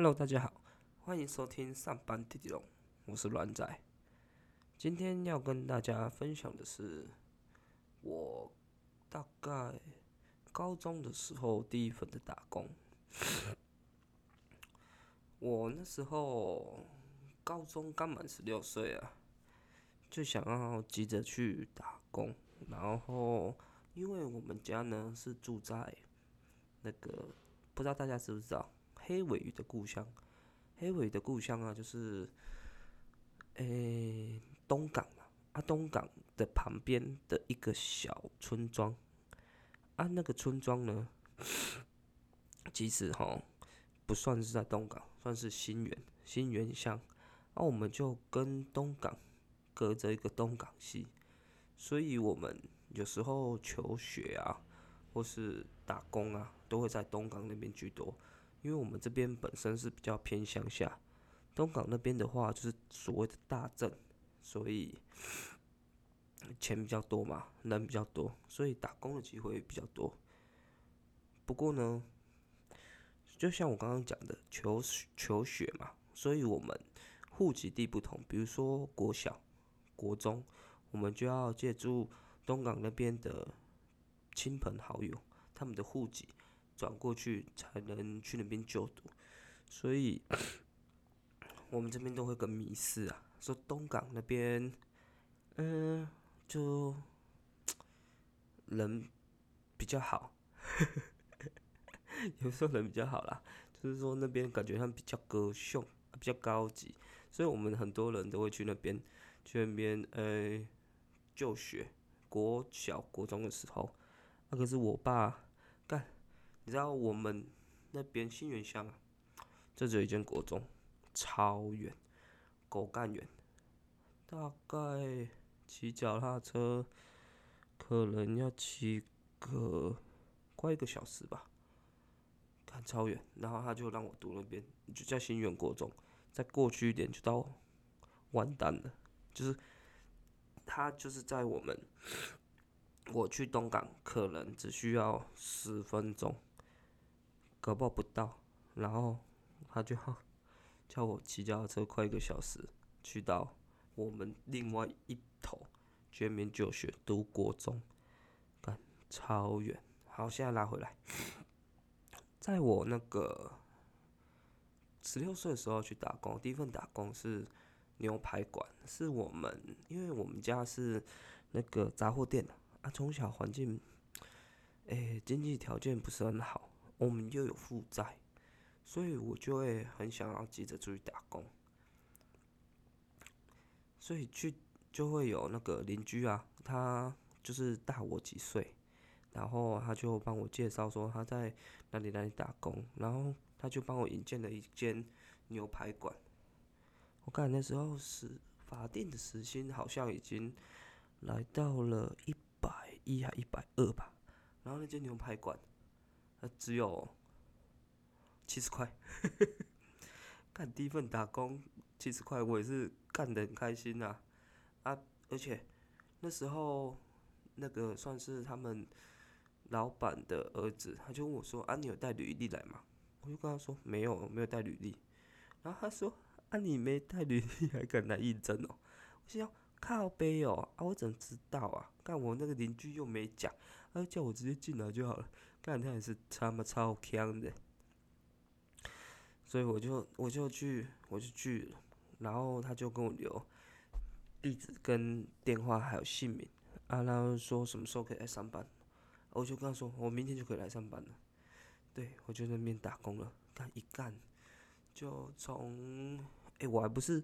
Hello，大家好，欢迎收听上班弟弟龙，我是软仔。今天要跟大家分享的是，我大概高中的时候第一份的打工。我那时候高中刚满十六岁啊，就想要急着去打工。然后，因为我们家呢是住在那个，不知道大家知不知道黑尾鱼的故乡？黑尾鱼的故乡啊，就是诶东港嘛，啊东港的旁边的一个小村庄。啊那个村庄呢，其实哈不算是在东港。算是新园新园乡，那我们就跟东港隔着一个东港溪，所以我们有时候求学啊，或是打工啊，都会在东港那边居多。因为我们这边本身是比较偏乡下，东港那边的话就是所谓的大镇，所以钱比较多嘛，人比较多，所以打工的机会比较多。不过呢。就像我刚刚讲的，求求学嘛，所以我们户籍地不同，比如说国小、国中，我们就要借助东港那边的亲朋好友他们的户籍转过去，才能去那边就读。所以，我们这边都会跟迷失啊，说东港那边，嗯，就人比较好。有时候人比较好啦，就是说那边感觉他们比较歌颂，比较高级，所以我们很多人都会去那边，去那边呃就学。国小、国中的时候，那可是我爸，你知道我们那边新源乡啊，这只有一间国中，超远，狗干远，大概骑脚踏车可能要骑个快一个小时吧。看超远，然后他就让我读那边，就叫新源国中，再过去一点就到完蛋了，就是他就是在我们 我去东港可能只需要十分钟，搞不好不到，然后他就叫我骑脚踏车快一个小时去到我们另外一头全民就学读国中，干超远，好，现在拉回来。在我那个十六岁的时候去打工，第一份打工是牛排馆，是我们因为我们家是那个杂货店啊，从小环境，诶经济条件不是很好，我们又有负债，所以我就会很想要急着出去打工，所以去就会有那个邻居啊，他就是大我几岁。然后他就帮我介绍说他在哪里哪里打工，然后他就帮我引荐了一间牛排馆。我看那时候是法定的时薪好像已经来到了一百一还一百二吧。然后那间牛排馆，它只有七十块。干第一份打工七十块，我也是干得很开心呐。啊，而且那时候那个算是他们。老板的儿子，他就问我说：“啊，你有带履历来吗？”我就跟他说：“没有，没有带履历。”然后他说：“啊，你没带履历还敢来应征哦？”我心想：“靠背哦，啊，我怎么知道啊？干我那个邻居又没讲，他叫我直接进来就好了。干他也是他妈超强的，所以我就我就去我就去了，然后他就跟我留地址跟电话还有姓名，啊，然后说什么时候可以来上班。我就跟他说，我明天就可以来上班了。对，我就在那边打工了，干一干，就从，哎，我还不是，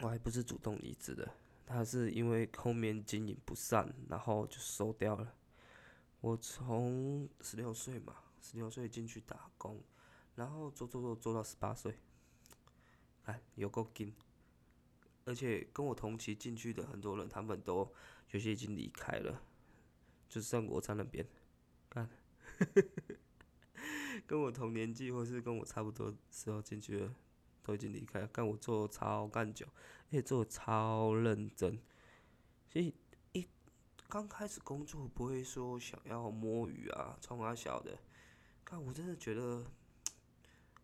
我还不是主动离职的，他是因为后面经营不善，然后就收掉了。我从十六岁嘛，十六岁进去打工，然后做做做做到十八岁，哎，有够劲。而且跟我同期进去的很多人，他们都有些已经离开了。就是在国在那边干，跟我同年纪或是跟我差不多时候进去的，都已经离开了。干我做超干久，而且做超认真。所以刚开始工作不会说想要摸鱼啊，冲啊小的。但我真的觉得，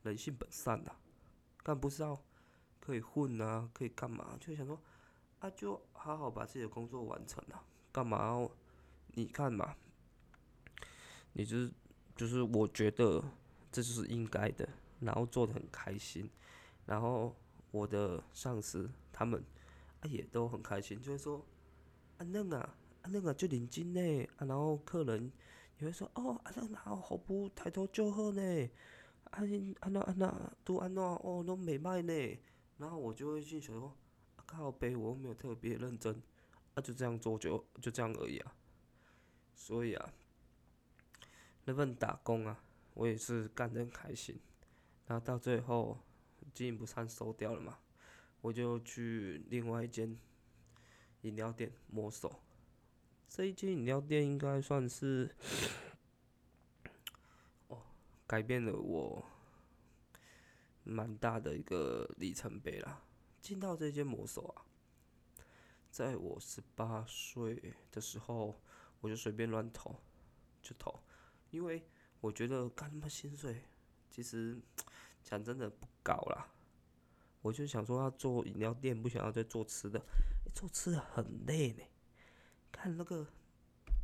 人性本善呐，但不知道可以混啊，可以干嘛？就想说啊，就好好把自己的工作完成啊，干嘛？你看嘛，你就是就是我觉得这就是应该的，然后做的很开心，然后我的上司他们啊也都很开心，就会说啊那个那个就领金呢，啊然后客人也会说哦啊那那好不抬头就喝呢，啊啊那啊那都啊那哦都美卖呢，然后我就会心想说靠背我没有特别认真，啊就这样做就就这样而已啊，所以啊。那份打工啊，我也是干得很开心。然后到最后经营不善收掉了嘛，我就去另外一间饮料店摸索。这一间饮料店应该算是哦，改变了我蛮大的一个里程碑啦。进到这间魔手啊，在我十八岁的时候，我就随便乱投，就投。因为我觉得干他妈薪水，其实讲真的不高啦。我就想说要做饮料店，不想要再做吃的，做吃的很累呢。看那个